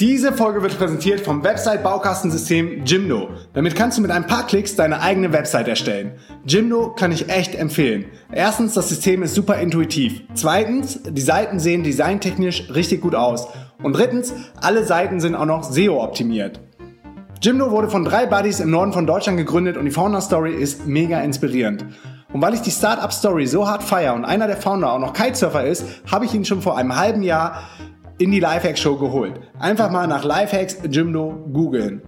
Diese Folge wird präsentiert vom Website-Baukastensystem Jimdo. Damit kannst du mit ein paar Klicks deine eigene Website erstellen. Jimdo kann ich echt empfehlen. Erstens, das System ist super intuitiv. Zweitens, die Seiten sehen designtechnisch richtig gut aus. Und drittens, alle Seiten sind auch noch SEO-optimiert. Jimdo wurde von drei Buddies im Norden von Deutschland gegründet und die Founder-Story ist mega inspirierend. Und weil ich die Startup-Story so hart feiere und einer der Founder auch noch Kitesurfer ist, habe ich ihn schon vor einem halben Jahr in die Lifehacks Show geholt. Einfach mal nach Lifehacks Jimdo googeln.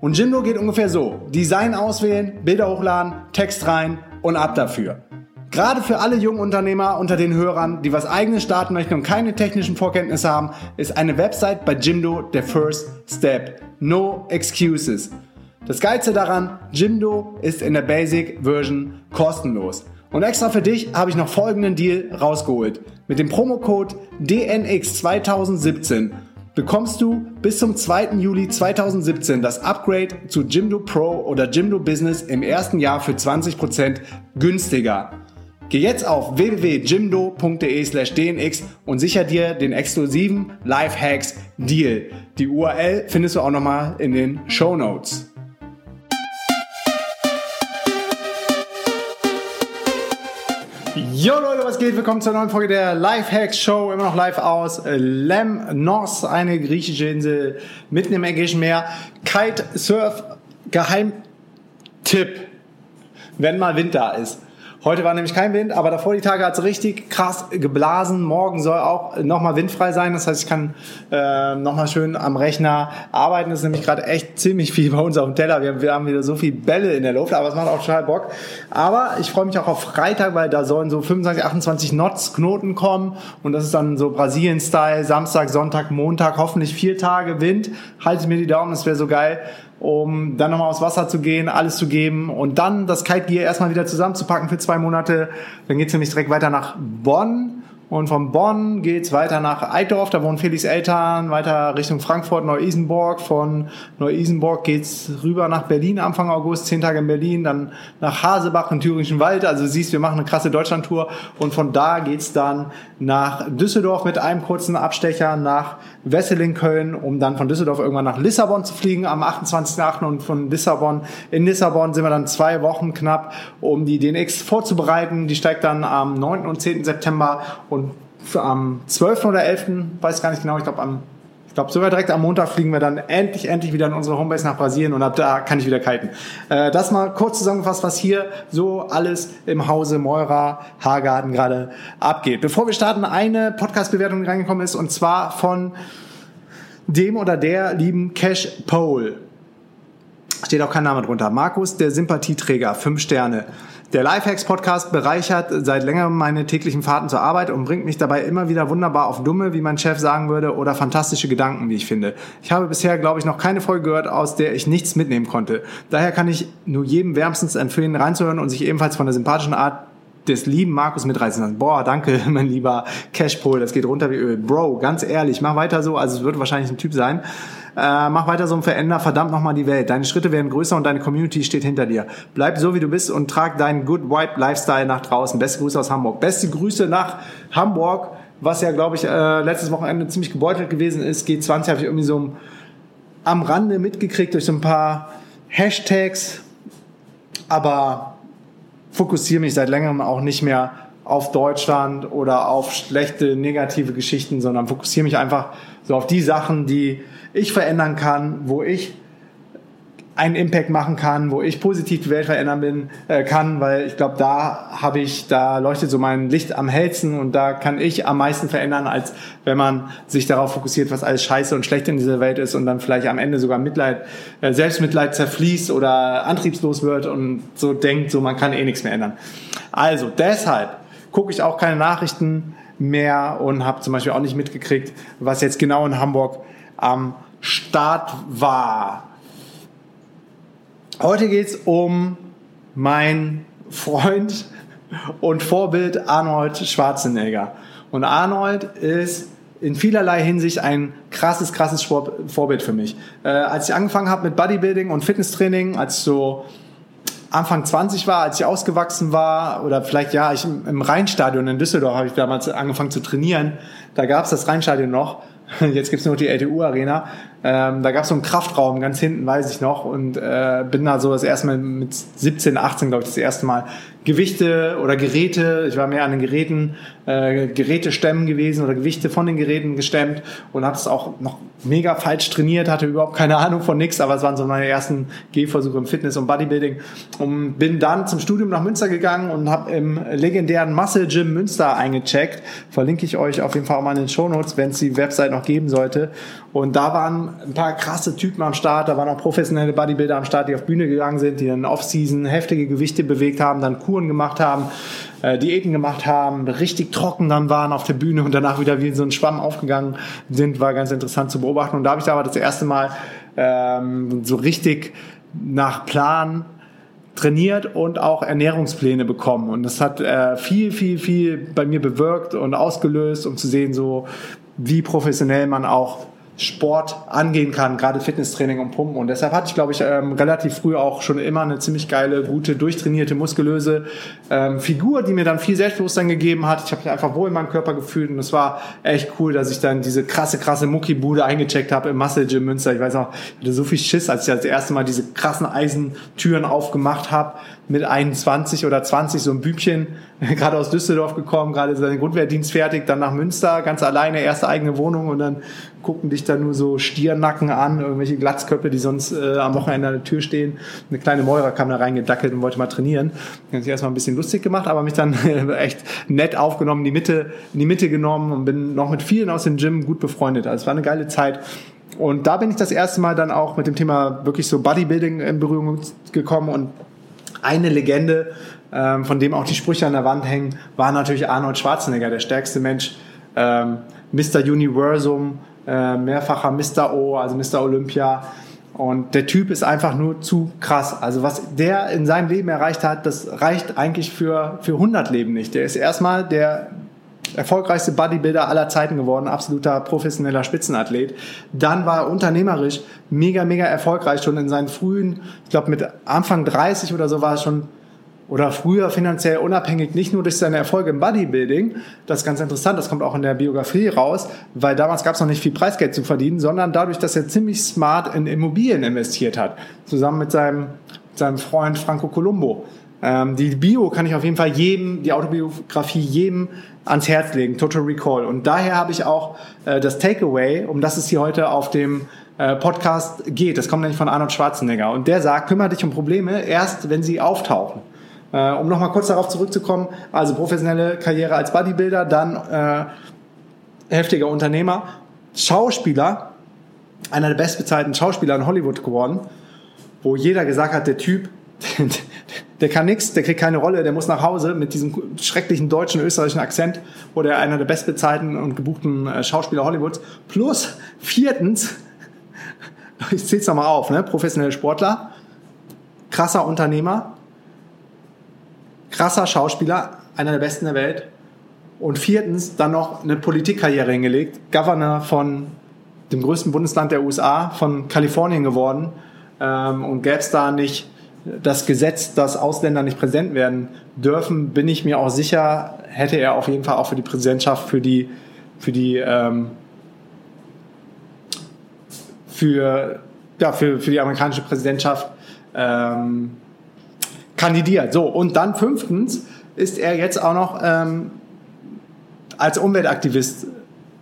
Und Jimdo geht ungefähr so. Design auswählen, Bilder hochladen, Text rein und ab dafür. Gerade für alle jungen Unternehmer unter den Hörern, die was eigenes starten möchten und keine technischen Vorkenntnisse haben, ist eine Website bei Jimdo der First Step. No excuses. Das Geilste daran, Jimdo ist in der Basic Version kostenlos. Und extra für dich habe ich noch folgenden Deal rausgeholt. Mit dem Promocode DNX2017 bekommst du bis zum 2. Juli 2017 das Upgrade zu Jimdo Pro oder Jimdo Business im ersten Jahr für 20% günstiger. Geh jetzt auf www.jimdo.de slash dnx und sicher dir den exklusiven Lifehacks Deal. Die URL findest du auch nochmal in den Show Notes. Jo Leute, was geht? Willkommen zur neuen Folge der Lifehacks Show, immer noch live aus Lemnos, eine griechische Insel mitten im Ägäischen Meer. Kitesurf Geheimtipp, wenn mal Wind da ist. Heute war nämlich kein Wind, aber davor die Tage hat es richtig krass geblasen. Morgen soll auch nochmal windfrei sein. Das heißt, ich kann äh, nochmal schön am Rechner arbeiten. Das ist nämlich gerade echt ziemlich viel bei uns auf dem Teller. Wir, wir haben wieder so viel Bälle in der Luft, aber es macht auch total Bock. Aber ich freue mich auch auf Freitag, weil da sollen so 25, 28 Knots Knoten kommen. Und das ist dann so Brasilien-Style. Samstag, Sonntag, Montag, hoffentlich vier Tage Wind. Haltet mir die Daumen, das wäre so geil um dann nochmal aufs Wasser zu gehen, alles zu geben und dann das Kite Gear erstmal wieder zusammenzupacken für zwei Monate. Dann geht's nämlich direkt weiter nach Bonn und von Bonn geht's weiter nach Eidorf, da wohnen Felix Eltern, weiter Richtung Frankfurt, Neu-Isenburg. Von Neu-Isenburg geht's rüber nach Berlin Anfang August, zehn Tage in Berlin, dann nach Hasebach im Thüringischen Wald. Also siehst, wir machen eine krasse Deutschlandtour. Und von da geht's dann nach Düsseldorf mit einem kurzen Abstecher nach Wesseling, Köln, um dann von Düsseldorf irgendwann nach Lissabon zu fliegen am 28.8. Und von Lissabon, in Lissabon sind wir dann zwei Wochen knapp, um die DNX vorzubereiten. Die steigt dann am 9. und 10. September und am 12. oder 11., weiß gar nicht genau, ich glaube am glaube, sogar direkt am Montag fliegen wir dann endlich, endlich wieder in unsere Homebase nach Brasilien und ab da kann ich wieder kiten. Äh, das mal kurz zusammengefasst, was hier so alles im Hause Meurer Haargarten gerade abgeht. Bevor wir starten, eine Podcast-Bewertung reingekommen ist und zwar von dem oder der lieben Cash Pole. Steht auch kein Name drunter. Markus, der Sympathieträger, fünf Sterne. Der Lifehacks Podcast bereichert seit längerem meine täglichen Fahrten zur Arbeit und bringt mich dabei immer wieder wunderbar auf dumme, wie mein Chef sagen würde, oder fantastische Gedanken, wie ich finde. Ich habe bisher, glaube ich, noch keine Folge gehört, aus der ich nichts mitnehmen konnte. Daher kann ich nur jedem wärmstens empfehlen, reinzuhören und sich ebenfalls von der sympathischen Art des lieben Markus mitreißen lassen. Boah, danke, mein lieber Cashpol, das geht runter wie Öl. Bro, ganz ehrlich, mach weiter so, also es wird wahrscheinlich ein Typ sein. Äh, mach weiter so und veränder verdammt nochmal die Welt. Deine Schritte werden größer und deine Community steht hinter dir. Bleib so, wie du bist und trag deinen Good Vibe Lifestyle nach draußen. Beste Grüße aus Hamburg. Beste Grüße nach Hamburg, was ja, glaube ich, äh, letztes Wochenende ziemlich gebeutelt gewesen ist. G20 habe ich irgendwie so am Rande mitgekriegt durch so ein paar Hashtags. Aber fokussiere mich seit längerem auch nicht mehr auf Deutschland oder auf schlechte, negative Geschichten, sondern fokussiere mich einfach so auf die Sachen, die ich verändern kann, wo ich einen Impact machen kann, wo ich positiv die Welt verändern bin, äh, kann, weil ich glaube, da habe ich, da leuchtet so mein Licht am hellsten und da kann ich am meisten verändern, als wenn man sich darauf fokussiert, was alles scheiße und schlecht in dieser Welt ist und dann vielleicht am Ende sogar Mitleid, äh, Selbstmitleid zerfließt oder antriebslos wird und so denkt, so man kann eh nichts mehr ändern. Also deshalb gucke ich auch keine Nachrichten mehr und habe zum Beispiel auch nicht mitgekriegt, was jetzt genau in Hamburg am Start war. Heute geht es um meinen Freund und Vorbild Arnold Schwarzenegger. Und Arnold ist in vielerlei Hinsicht ein krasses, krasses Vorbild für mich. Äh, als ich angefangen habe mit Bodybuilding und Fitnesstraining, als ich so Anfang 20 war, als ich ausgewachsen war, oder vielleicht ja, ich im Rheinstadion in Düsseldorf habe ich damals angefangen zu trainieren. Da gab es das Rheinstadion noch. Jetzt gibt's nur die LTU-Arena. Ähm, da gab's so einen Kraftraum ganz hinten, weiß ich noch. Und äh, bin da so das erste Mal mit 17, 18, glaube ich, das erste Mal Gewichte oder Geräte, ich war mehr an den Geräten, äh, Geräte stemmen gewesen oder Gewichte von den Geräten gestemmt und habe es auch noch mega falsch trainiert, hatte überhaupt keine Ahnung von nichts, aber es waren so meine ersten Gehversuche im Fitness und Bodybuilding und bin dann zum Studium nach Münster gegangen und habe im legendären Muscle Gym Münster eingecheckt. Verlinke ich euch auf jeden Fall auch mal in den Show Notes, wenn es die Website noch geben sollte. Und da waren ein paar krasse Typen am Start, da waren auch professionelle Bodybuilder am Start, die auf Bühne gegangen sind, die dann Off-Season heftige Gewichte bewegt haben, dann Kuren gemacht haben, äh, Diäten gemacht haben, richtig trocken dann waren auf der Bühne und danach wieder wie so ein Schwamm aufgegangen sind, war ganz interessant zu beobachten. Und da habe ich aber das erste Mal ähm, so richtig nach Plan trainiert und auch Ernährungspläne bekommen. Und das hat äh, viel, viel, viel bei mir bewirkt und ausgelöst, um zu sehen, so wie professionell man auch Sport angehen kann, gerade Fitnesstraining und Pumpen. Und deshalb hatte ich, glaube ich, ähm, relativ früh auch schon immer eine ziemlich geile, gute, durchtrainierte, muskulöse ähm, Figur, die mir dann viel Selbstbewusstsein gegeben hat. Ich habe mich einfach wohl in meinem Körper gefühlt und es war echt cool, dass ich dann diese krasse, krasse Muckibude eingecheckt habe im Muscle Gym Münster. Ich weiß noch, ich hatte so viel Schiss, als ich das erste Mal diese krassen Eisentüren aufgemacht habe mit 21 oder 20, so ein Bübchen, gerade aus Düsseldorf gekommen, gerade seinen Grundwehrdienst fertig, dann nach Münster, ganz alleine, erste eigene Wohnung und dann gucken dich da nur so Stiernacken an, irgendwelche Glatzköpfe, die sonst äh, am Wochenende an der Tür stehen. Eine kleine Mäurer kam da reingedackelt und wollte mal trainieren. Habe sich erstmal ein bisschen lustig gemacht, aber mich dann echt nett aufgenommen, die Mitte, in die Mitte genommen und bin noch mit vielen aus dem Gym gut befreundet. Also es war eine geile Zeit. Und da bin ich das erste Mal dann auch mit dem Thema wirklich so Bodybuilding in Berührung gekommen und eine Legende, ähm, von dem auch die Sprüche an der Wand hängen, war natürlich Arnold Schwarzenegger, der stärkste Mensch, ähm, Mr. Universum, äh, mehrfacher Mr. O, also Mr. Olympia. Und der Typ ist einfach nur zu krass. Also was der in seinem Leben erreicht hat, das reicht eigentlich für, für 100 Leben nicht. Der ist erstmal der erfolgreichste Bodybuilder aller Zeiten geworden, absoluter professioneller Spitzenathlet. Dann war er unternehmerisch mega, mega erfolgreich schon in seinen frühen, ich glaube mit Anfang 30 oder so war er schon oder früher finanziell unabhängig, nicht nur durch seine Erfolge im Bodybuilding, das ist ganz interessant, das kommt auch in der Biografie raus, weil damals gab es noch nicht viel Preisgeld zu verdienen, sondern dadurch, dass er ziemlich smart in Immobilien investiert hat, zusammen mit seinem, seinem Freund Franco Colombo. Ähm, die Bio kann ich auf jeden Fall jedem, die Autobiografie jedem ans Herz legen, Total Recall. Und daher habe ich auch äh, das Takeaway, um das es hier heute auf dem äh, Podcast geht. Das kommt nämlich von Arnold Schwarzenegger. Und der sagt, kümmere dich um Probleme erst, wenn sie auftauchen. Äh, um nochmal kurz darauf zurückzukommen, also professionelle Karriere als Bodybuilder, dann äh, heftiger Unternehmer, Schauspieler, einer der bestbezahlten Schauspieler in Hollywood geworden, wo jeder gesagt hat, der Typ, der kann nichts, der kriegt keine Rolle, der muss nach Hause mit diesem schrecklichen deutschen, österreichischen Akzent, wurde er einer der bestbezahlten und gebuchten äh, Schauspieler Hollywoods. Plus, viertens, ich zähle es nochmal auf, ne? professionelle Sportler, krasser Unternehmer, krasser Schauspieler, einer der besten der Welt. Und viertens dann noch eine Politikkarriere hingelegt, Governor von dem größten Bundesland der USA, von Kalifornien geworden. Ähm, und gäbe es da nicht das Gesetz, dass Ausländer nicht präsent werden dürfen, bin ich mir auch sicher, hätte er auf jeden Fall auch für die Präsidentschaft, für die, für die, ähm, für, ja, für, für die amerikanische Präsidentschaft ähm, kandidiert. So, und dann fünftens ist er jetzt auch noch ähm, als Umweltaktivist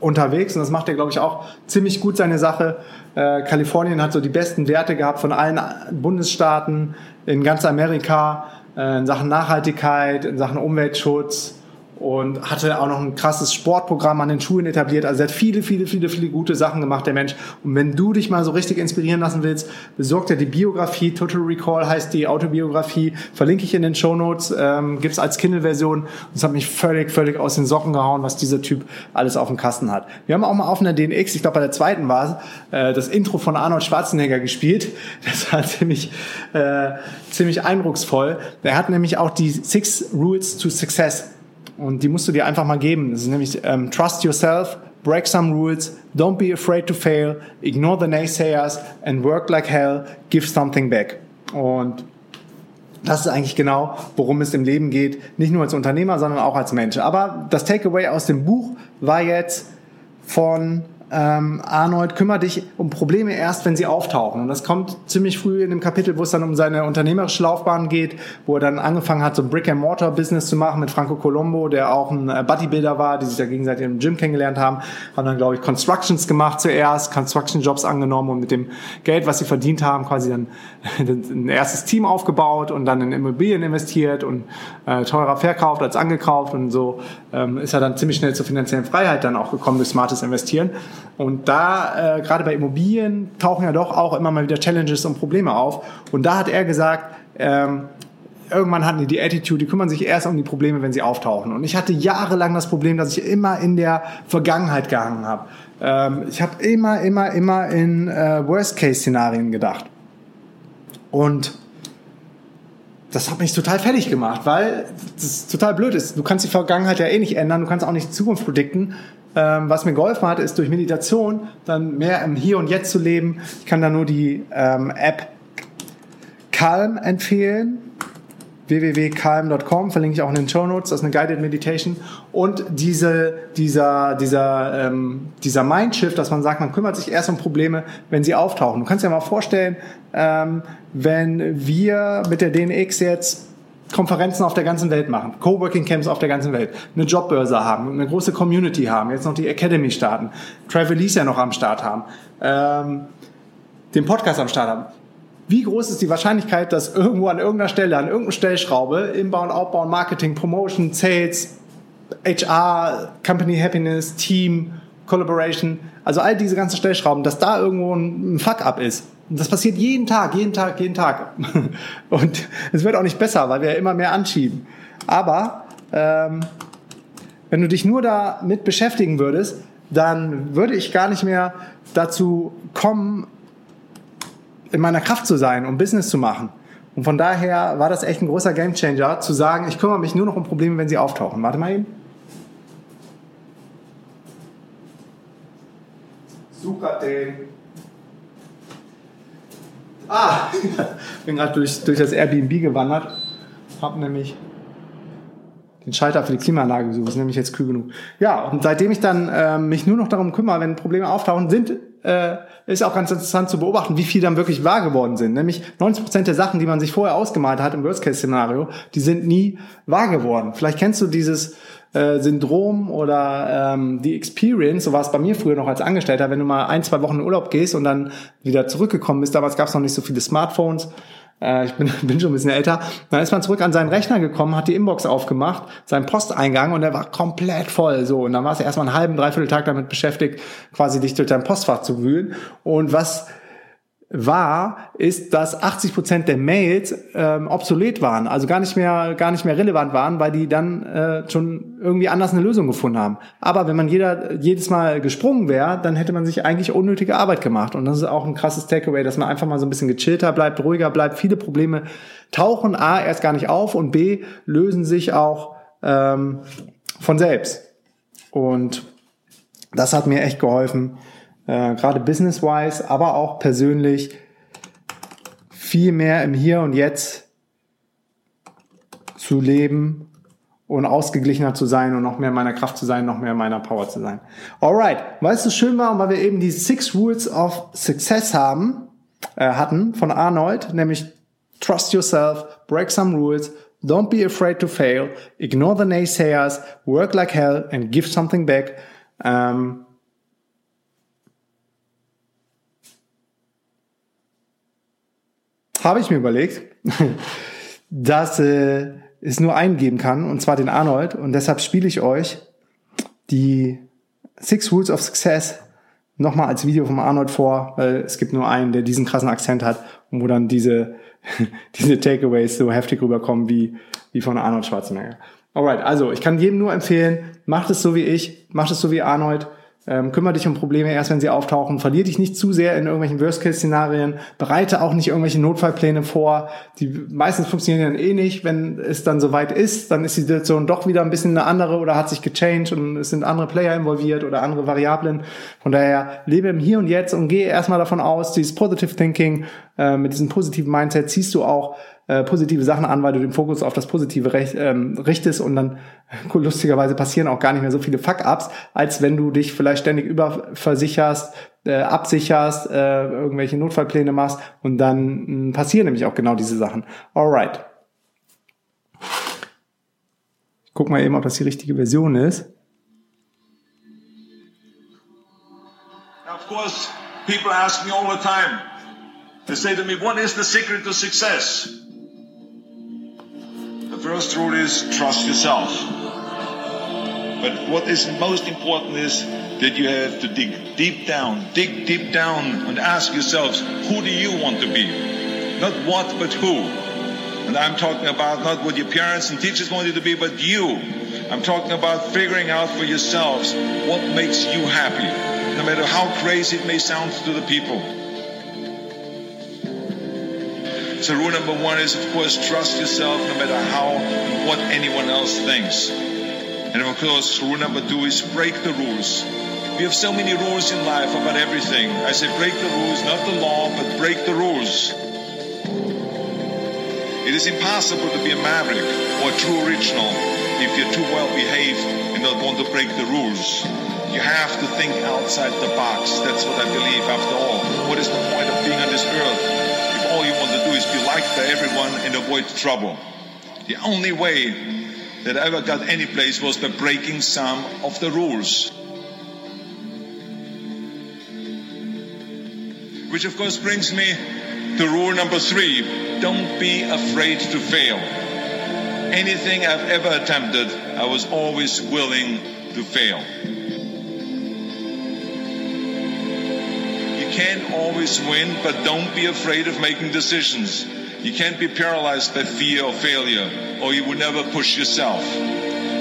unterwegs und das macht er, glaube ich, auch ziemlich gut seine Sache. Äh, Kalifornien hat so die besten Werte gehabt von allen Bundesstaaten in ganz Amerika äh, in Sachen Nachhaltigkeit, in Sachen Umweltschutz und hatte auch noch ein krasses Sportprogramm an den Schulen etabliert. Also er hat viele, viele, viele, viele gute Sachen gemacht, der Mensch. Und wenn du dich mal so richtig inspirieren lassen willst, besorg dir die Biografie. Total Recall heißt die Autobiografie. Verlinke ich in den Show Notes. Ähm, Gibt als Kindle-Version. Es hat mich völlig, völlig aus den Socken gehauen, was dieser Typ alles auf dem Kasten hat. Wir haben auch mal auf einer DNX, ich glaube bei der zweiten war es, äh, das Intro von Arnold Schwarzenegger gespielt. Das war ziemlich, äh, ziemlich eindrucksvoll. Er hat nämlich auch die Six Rules to Success und die musst du dir einfach mal geben. Das ist nämlich ähm, Trust yourself, break some rules, don't be afraid to fail, ignore the naysayers and work like hell, give something back. Und das ist eigentlich genau, worum es im Leben geht. Nicht nur als Unternehmer, sondern auch als Mensch. Aber das Takeaway aus dem Buch war jetzt von ähm, Arnold, kümmere dich um Probleme erst, wenn sie auftauchen. Und das kommt ziemlich früh in dem Kapitel, wo es dann um seine unternehmerische Laufbahn geht, wo er dann angefangen hat, so ein Brick-and-Mortar-Business zu machen mit Franco Colombo, der auch ein äh, Bodybuilder war, die sich ja gegenseitig im Gym kennengelernt haben. Haben dann, glaube ich, Constructions gemacht zuerst, Construction-Jobs angenommen und mit dem Geld, was sie verdient haben, quasi dann ein erstes Team aufgebaut und dann in Immobilien investiert und äh, teurer verkauft als angekauft und so ähm, ist er dann ziemlich schnell zur finanziellen Freiheit dann auch gekommen durch smartes Investieren. Und da, äh, gerade bei Immobilien, tauchen ja doch auch immer mal wieder Challenges und Probleme auf. Und da hat er gesagt, ähm, irgendwann hatten die die Attitude, die kümmern sich erst um die Probleme, wenn sie auftauchen. Und ich hatte jahrelang das Problem, dass ich immer in der Vergangenheit gehangen habe. Ähm, ich habe immer, immer, immer in äh, Worst-Case-Szenarien gedacht. Und das hat mich total fertig gemacht, weil das total blöd ist. Du kannst die Vergangenheit ja eh nicht ändern, du kannst auch nicht die Zukunft predikten. Ähm, was mir geholfen hat, ist durch Meditation dann mehr im Hier und Jetzt zu leben. Ich kann da nur die ähm, App Calm empfehlen www.calm.com, verlinke ich auch in den Show Notes, das ist eine Guided Meditation. Und diese, dieser, dieser, ähm, dieser Mindshift, dass man sagt, man kümmert sich erst um Probleme, wenn sie auftauchen. Du kannst dir mal vorstellen, ähm, wenn wir mit der DNX jetzt Konferenzen auf der ganzen Welt machen, Coworking Camps auf der ganzen Welt, eine Jobbörse haben, eine große Community haben, jetzt noch die Academy starten, Travelese ja noch am Start haben, ähm, den Podcast am Start haben wie groß ist die Wahrscheinlichkeit, dass irgendwo an irgendeiner Stelle, an irgendeiner Stellschraube, Inbound, Outbound, Marketing, Promotion, Sales, HR, Company Happiness, Team, Collaboration, also all diese ganzen Stellschrauben, dass da irgendwo ein Fuck-up ist. Und das passiert jeden Tag, jeden Tag, jeden Tag. Und es wird auch nicht besser, weil wir immer mehr anschieben. Aber ähm, wenn du dich nur damit beschäftigen würdest, dann würde ich gar nicht mehr dazu kommen, in meiner Kraft zu sein, um Business zu machen. Und von daher war das echt ein großer Gamechanger, zu sagen, ich kümmere mich nur noch um Probleme, wenn sie auftauchen. Warte mal eben. Den. Ah, bin gerade durch, durch das Airbnb gewandert. Hab nämlich den Schalter für die Klimaanlage gesucht. Ist nämlich jetzt kühl genug. Ja, und seitdem ich dann äh, mich nur noch darum kümmere, wenn Probleme auftauchen, sind äh, ist auch ganz interessant zu beobachten, wie viel dann wirklich wahr geworden sind. Nämlich 90 Prozent der Sachen, die man sich vorher ausgemalt hat im Worst-Case-Szenario, die sind nie wahr geworden. Vielleicht kennst du dieses äh, Syndrom oder ähm, die Experience, so war es bei mir früher noch als Angestellter, wenn du mal ein, zwei Wochen in Urlaub gehst und dann wieder zurückgekommen bist, damals gab es noch nicht so viele Smartphones, äh, ich bin, bin schon ein bisschen älter, dann ist man zurück an seinen Rechner gekommen, hat die Inbox aufgemacht, seinen Posteingang und der war komplett voll. So, und dann warst du erstmal einen halben, dreiviertel Tag damit beschäftigt, quasi dich durch dein Postfach zu wühlen. Und was war, ist, dass 80 Prozent der Mails ähm, obsolet waren, also gar nicht mehr, gar nicht mehr relevant waren, weil die dann äh, schon irgendwie anders eine Lösung gefunden haben. Aber wenn man jeder jedes Mal gesprungen wäre, dann hätte man sich eigentlich unnötige Arbeit gemacht. Und das ist auch ein krasses Takeaway, dass man einfach mal so ein bisschen gechillter bleibt, ruhiger bleibt. Viele Probleme tauchen a erst gar nicht auf und b lösen sich auch ähm, von selbst. Und das hat mir echt geholfen äh, gerade business-wise, aber auch persönlich viel mehr im Hier und Jetzt zu leben und ausgeglichener zu sein und noch mehr in meiner Kraft zu sein, noch mehr in meiner Power zu sein. Alright, weil es so schön war weil wir eben die Six Rules of Success haben, äh, hatten von Arnold, nämlich Trust yourself, break some rules, don't be afraid to fail, ignore the naysayers, work like hell and give something back. Ähm, habe ich mir überlegt, dass äh, es nur einen geben kann, und zwar den Arnold. Und deshalb spiele ich euch die Six Rules of Success nochmal als Video vom Arnold vor, weil es gibt nur einen, der diesen krassen Akzent hat und wo dann diese, diese Takeaways so heftig rüberkommen wie, wie von Arnold Schwarzenegger. Alright, also ich kann jedem nur empfehlen, macht es so wie ich, macht es so wie Arnold, ähm, kümmere dich um Probleme erst, wenn sie auftauchen. Verlier dich nicht zu sehr in irgendwelchen Worst-Case-Szenarien. Bereite auch nicht irgendwelche Notfallpläne vor. Die meistens funktionieren eh nicht. Wenn es dann soweit ist, dann ist die Situation doch wieder ein bisschen eine andere oder hat sich gechanged und es sind andere Player involviert oder andere Variablen. Von daher lebe im Hier und Jetzt und gehe erstmal davon aus, dieses Positive Thinking, äh, mit diesem positiven Mindset ziehst du auch äh, positive Sachen an, weil du den Fokus auf das Positive recht, ähm, richtest und dann lustigerweise passieren auch gar nicht mehr so viele Fuck-Ups, als wenn du dich vielleicht ständig überversicherst, äh, absicherst, äh, irgendwelche Notfallpläne machst und dann mh, hm, passieren nämlich auch genau diese Sachen. Alright. Ich guck mal eben, ob das die richtige Version ist. Of course, people ask me all the time. They say to me, what is the secret to success? The first rule is trust yourself. But what is most important is that you have to dig deep down, dig deep down and ask yourselves, who do you want to be? Not what, but who. And I'm talking about not what your parents and teachers want you to be, but you. I'm talking about figuring out for yourselves what makes you happy, no matter how crazy it may sound to the people. So rule number one is, of course, trust yourself no matter how and what anyone else thinks. And of course, rule number two is break the rules. We have so many rules in life about everything. I say break the rules, not the law, but break the rules. It is impossible to be a maverick or a true original if you're too well behaved and don't want to break the rules. You have to think outside the box. That's what I believe after all. What is the point of being on this earth? You want to do is be liked by everyone and avoid trouble. The only way that I ever got any place was by breaking some of the rules. Which of course brings me to rule number three. Don't be afraid to fail. Anything I've ever attempted, I was always willing to fail. Can't always win, but don't be afraid of making decisions. You can't be paralyzed by fear or failure, or you will never push yourself.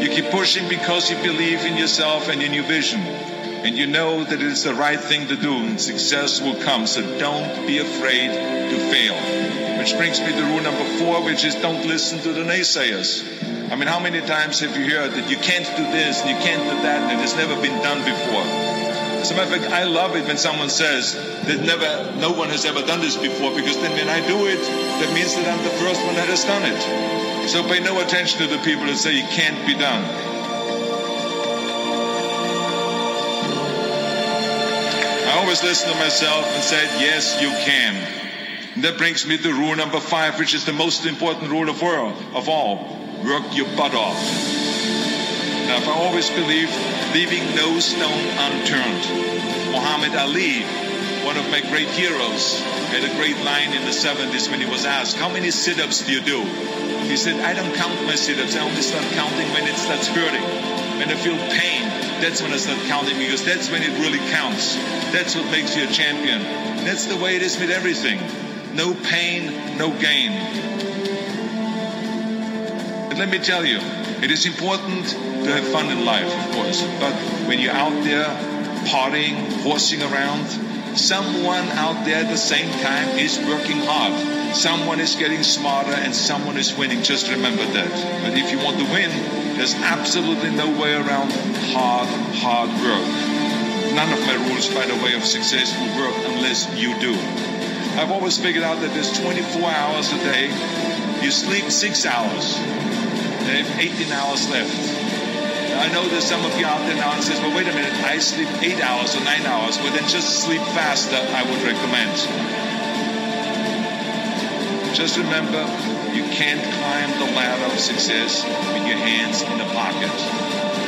You keep pushing because you believe in yourself and in your vision. And you know that it is the right thing to do, and success will come. So don't be afraid to fail. Which brings me to rule number four, which is don't listen to the naysayers. I mean, how many times have you heard that you can't do this and you can't do that and it has never been done before? As a matter of fact, I love it when someone says that never, no one has ever done this before, because then when I do it, that means that I'm the first one that has done it. So pay no attention to the people that say it can't be done. I always listen to myself and said, yes, you can. And that brings me to rule number five, which is the most important rule of all. Of all. Work your butt off. Now, I've always believed leaving no stone unturned. Muhammad Ali, one of my great heroes, had a great line in the 70s when he was asked, How many sit ups do you do? He said, I don't count my sit ups. I only start counting when it starts hurting. When I feel pain, that's when I start counting because that's when it really counts. That's what makes you a champion. That's the way it is with everything. No pain, no gain. But let me tell you, it is important to have fun in life, of course, but when you're out there partying, horsing around, someone out there at the same time is working hard. Someone is getting smarter and someone is winning. Just remember that. But if you want to win, there's absolutely no way around hard, hard work. None of my rules, by the way, of success will work unless you do. I've always figured out that there's 24 hours a day. You sleep six hours. They have 18 hours left. I know there's some of you out there now and says, well, wait a minute, I sleep eight hours or nine hours. Well, then just sleep faster, I would recommend. Just remember, you can't climb the ladder of success with your hands in the pocket.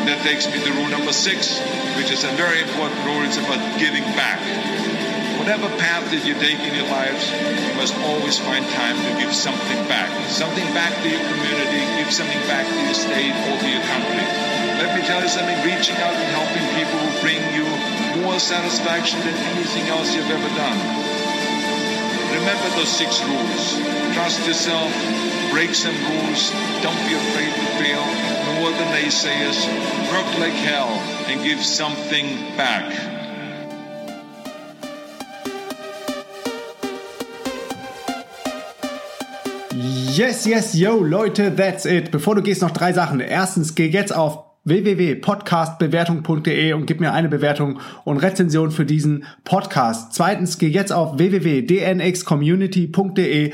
And that takes me to rule number six, which is a very important rule. It's about giving back. Whatever path that you take in your lives, you must always find time to give something back. Something back to your community, give something back to your state or to your country. Let me tell you something, reaching out and helping people will bring you more satisfaction than anything else you've ever done. Remember those six rules. Trust yourself, break some rules, don't be afraid to fail, ignore the naysayers, work like hell, and give something back. Yes, yes, yo, Leute, that's it. Bevor du gehst, noch drei Sachen. Erstens, geh jetzt auf www.podcastbewertung.de und gib mir eine Bewertung und Rezension für diesen Podcast. Zweitens, geh jetzt auf www.dnxcommunity.de